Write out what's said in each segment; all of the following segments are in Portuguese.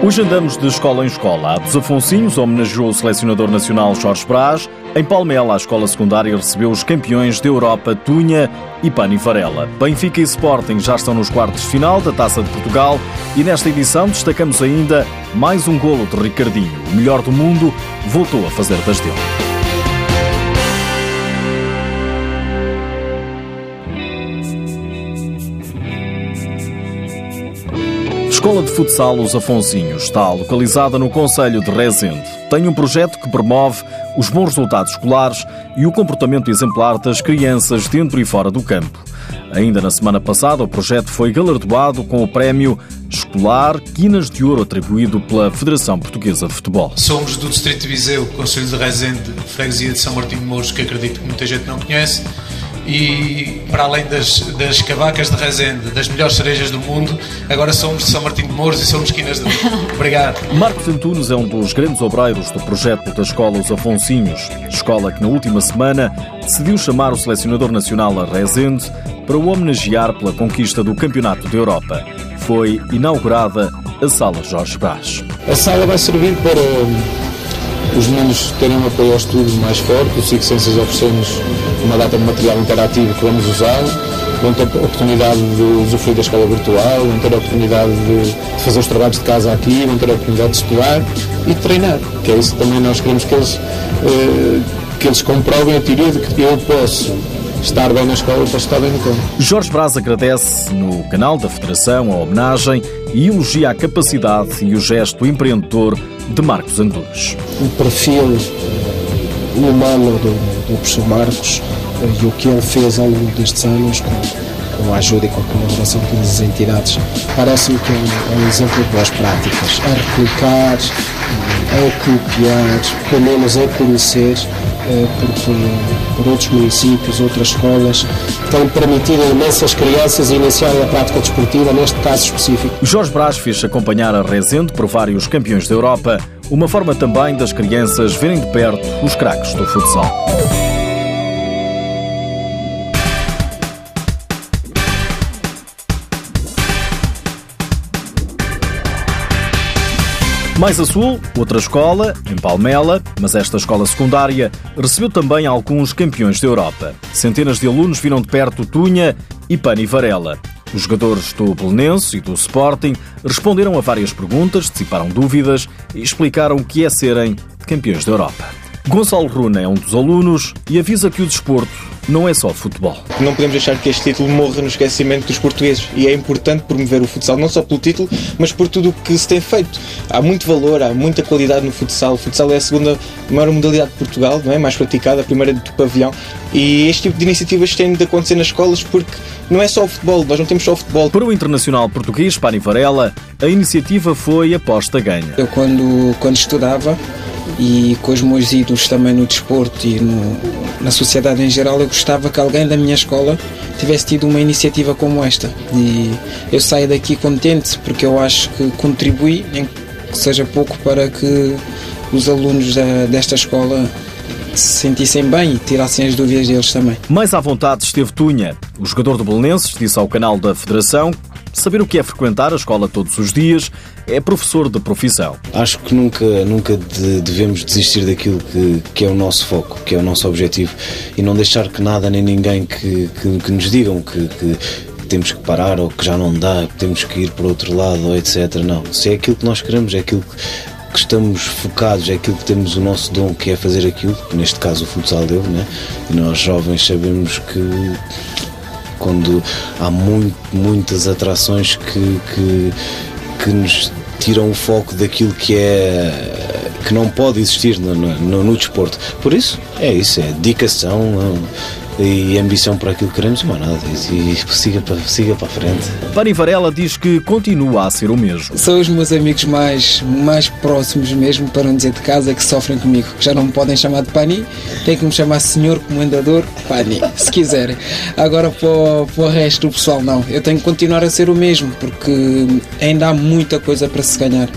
Hoje andamos de escola em escola. A dos Afonsinhos homenageou o selecionador nacional Jorge Brás. Em Palmela, a escola secundária recebeu os campeões da Europa Tunha e Pani Varela. Benfica e Sporting já estão nos quartos de final da Taça de Portugal e nesta edição destacamos ainda mais um golo de Ricardinho. O melhor do mundo voltou a fazer das dele. Escola de Futsal Os Afonsinhos está localizada no Conselho de Rezende. Tem um projeto que promove os bons resultados escolares e o comportamento exemplar das crianças dentro e fora do campo. Ainda na semana passada, o projeto foi galardoado com o prémio escolar Quinas de Ouro atribuído pela Federação Portuguesa de Futebol. Somos do Distrito de Viseu, Conselho de Rezende, Freguesia de São Martinho de Mouros, que acredito que muita gente não conhece e para além das, das cavacas de Rezende, das melhores cerejas do mundo, agora somos de São Martinho de Mouros e somos quinas de Obrigado. Marcos Antunes é um dos grandes obreiros do projeto da Escola Os Afonsinhos, escola que na última semana decidiu chamar o selecionador nacional a Rezende para o homenagear pela conquista do Campeonato da Europa. Foi inaugurada a Sala Jorge Brás. A sala vai servir para os meninos terem um apoio ao estudo mais forte. O SIC Ciências oferecemos uma data de material interativo que vamos usar. Vão ter a oportunidade de usufruir da escola virtual, vão ter a oportunidade de fazer os trabalhos de casa aqui, vão ter a oportunidade de estudar e de treinar, que é isso que também nós queremos que eles, eh, que eles comprovem a teoria de que eu posso estar bem na escola para estar bem no campo. Jorge Braz agradece no canal da Federação a homenagem e elogia a capacidade e o gesto empreendedor de Marcos Antunes. O perfil eh, humano do, do professor Marcos eh, e o que ele fez ao longo destes anos com, com a ajuda e com a colaboração de todas as entidades parece-me que é um, é um exemplo de boas práticas a replicar, eh, a copiar, pelo menos a conhecer por, por, por, outros municípios, outras escolas, têm permitido a imensas crianças iniciar a prática desportiva, neste caso específico. Jorge Brás fez acompanhar a Rezende por vários campeões da Europa, uma forma também das crianças verem de perto os craques do futsal. Mais a sul, outra escola, em Palmela, mas esta escola secundária recebeu também alguns campeões da Europa. Centenas de alunos viram de perto Tunha e Pani Varela. Os jogadores do Belenense e do Sporting responderam a várias perguntas, dissiparam dúvidas e explicaram o que é serem campeões da Europa. Gonçalo Runa é um dos alunos e avisa que o desporto não é só futebol. Não podemos deixar que este título morra no esquecimento dos portugueses e é importante promover o futsal não só pelo título, mas por tudo o que se tem feito. Há muito valor, há muita qualidade no futsal. O futsal é a segunda maior modalidade de Portugal, não é? mais praticada, a primeira do pavilhão. E este tipo de iniciativas têm de acontecer nas escolas porque não é só o futebol, nós não temos só o futebol. Para o internacional português Pani Varela, a iniciativa foi aposta ganha. Eu quando, quando estudava e com os meus ídolos também no desporto e no, na sociedade em geral, eu gostava que alguém da minha escola tivesse tido uma iniciativa como esta. E eu saio daqui contente porque eu acho que contribuí, que seja pouco, para que os alunos da, desta escola se sentissem bem e tirassem as dúvidas deles também. Mais à vontade esteve Tunha. O jogador do Belenenses disse ao canal da Federação saber o que é frequentar a escola todos os dias, é professor de profissão. Acho que nunca, nunca devemos desistir daquilo que, que é o nosso foco, que é o nosso objetivo e não deixar que nada nem ninguém que, que, que nos digam que, que temos que parar ou que já não dá, que temos que ir para outro lado, ou etc. Não, se é aquilo que nós queremos, é aquilo que estamos focados, é aquilo que temos o nosso dom, que é fazer aquilo, neste caso o futsal deu, né? E nós jovens sabemos que quando há muito, muitas atrações que, que, que nos tiram o foco daquilo que é que não pode existir no, no, no desporto. Por isso, é isso, é dedicação, e ambição para aquilo que queremos, mas nada, e, siga para, siga para a frente. Pani Varela diz que continua a ser o mesmo. São os meus amigos mais, mais próximos mesmo, para não dizer de casa, que sofrem comigo, que já não me podem chamar de Pani, têm que me chamar Senhor Comendador Pani, se quiserem. Agora para o, para o resto do pessoal, não. Eu tenho que continuar a ser o mesmo, porque ainda há muita coisa para se ganhar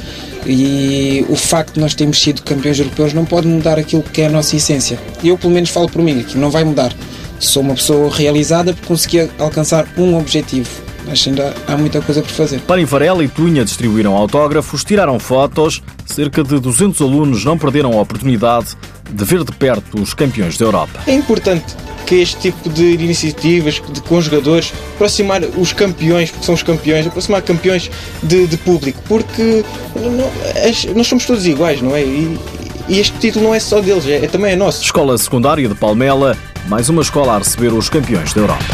e o facto de nós termos sido campeões europeus não pode mudar aquilo que é a nossa essência. Eu, pelo menos, falo por mim, que não vai mudar. Sou uma pessoa realizada por conseguir alcançar um objetivo mas ainda há muita coisa por fazer. Pani Varela e Tunha distribuíram autógrafos, tiraram fotos. Cerca de 200 alunos não perderam a oportunidade de ver de perto os campeões da Europa. É importante que este tipo de iniciativas de, com jogadores aproximar os campeões, porque são os campeões, aproximar campeões de, de público, porque não, nós somos todos iguais, não é? E, e este título não é só deles, é, é também é nosso. Escola Secundária de Palmela, mais uma escola a receber os campeões da Europa.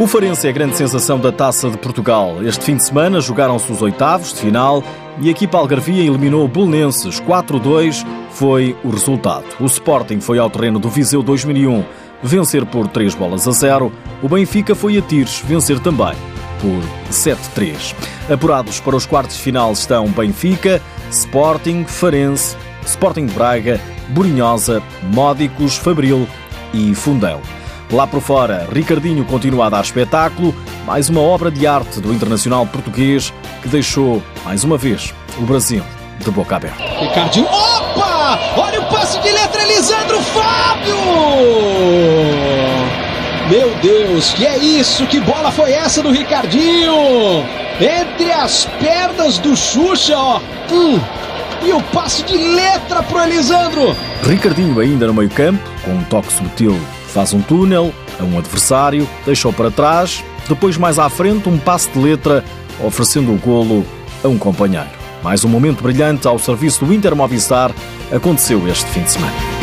O Farense é a grande sensação da Taça de Portugal. Este fim de semana jogaram-se os oitavos de final e a equipa algarvia eliminou o Belenenses 4-2 foi o resultado. O Sporting foi ao terreno do Viseu 2001 vencer por 3 bolas a 0. O Benfica foi a tiros vencer também por 7-3. Apurados para os quartos de final estão Benfica, Sporting, Farense, Sporting Braga, Borinhosa, Módicos, Fabril e Fundão. Lá por fora, Ricardinho continua a dar espetáculo, mais uma obra de arte do internacional português que deixou, mais uma vez, o Brasil de boca aberta. Ricardinho, opa! Olha o passe de letra, Elisandro Fábio! Deus, que é isso? Que bola foi essa do Ricardinho? Entre as pernas do Xuxa, ó. Hum. E o passe de letra pro Elisandro. Ricardinho ainda no meio campo, com um toque sutil Faz um túnel a um adversário, deixa-o para trás, depois mais à frente um passe de letra, oferecendo o golo a um companheiro. Mais um momento brilhante ao serviço do Inter Movistar aconteceu este fim de semana.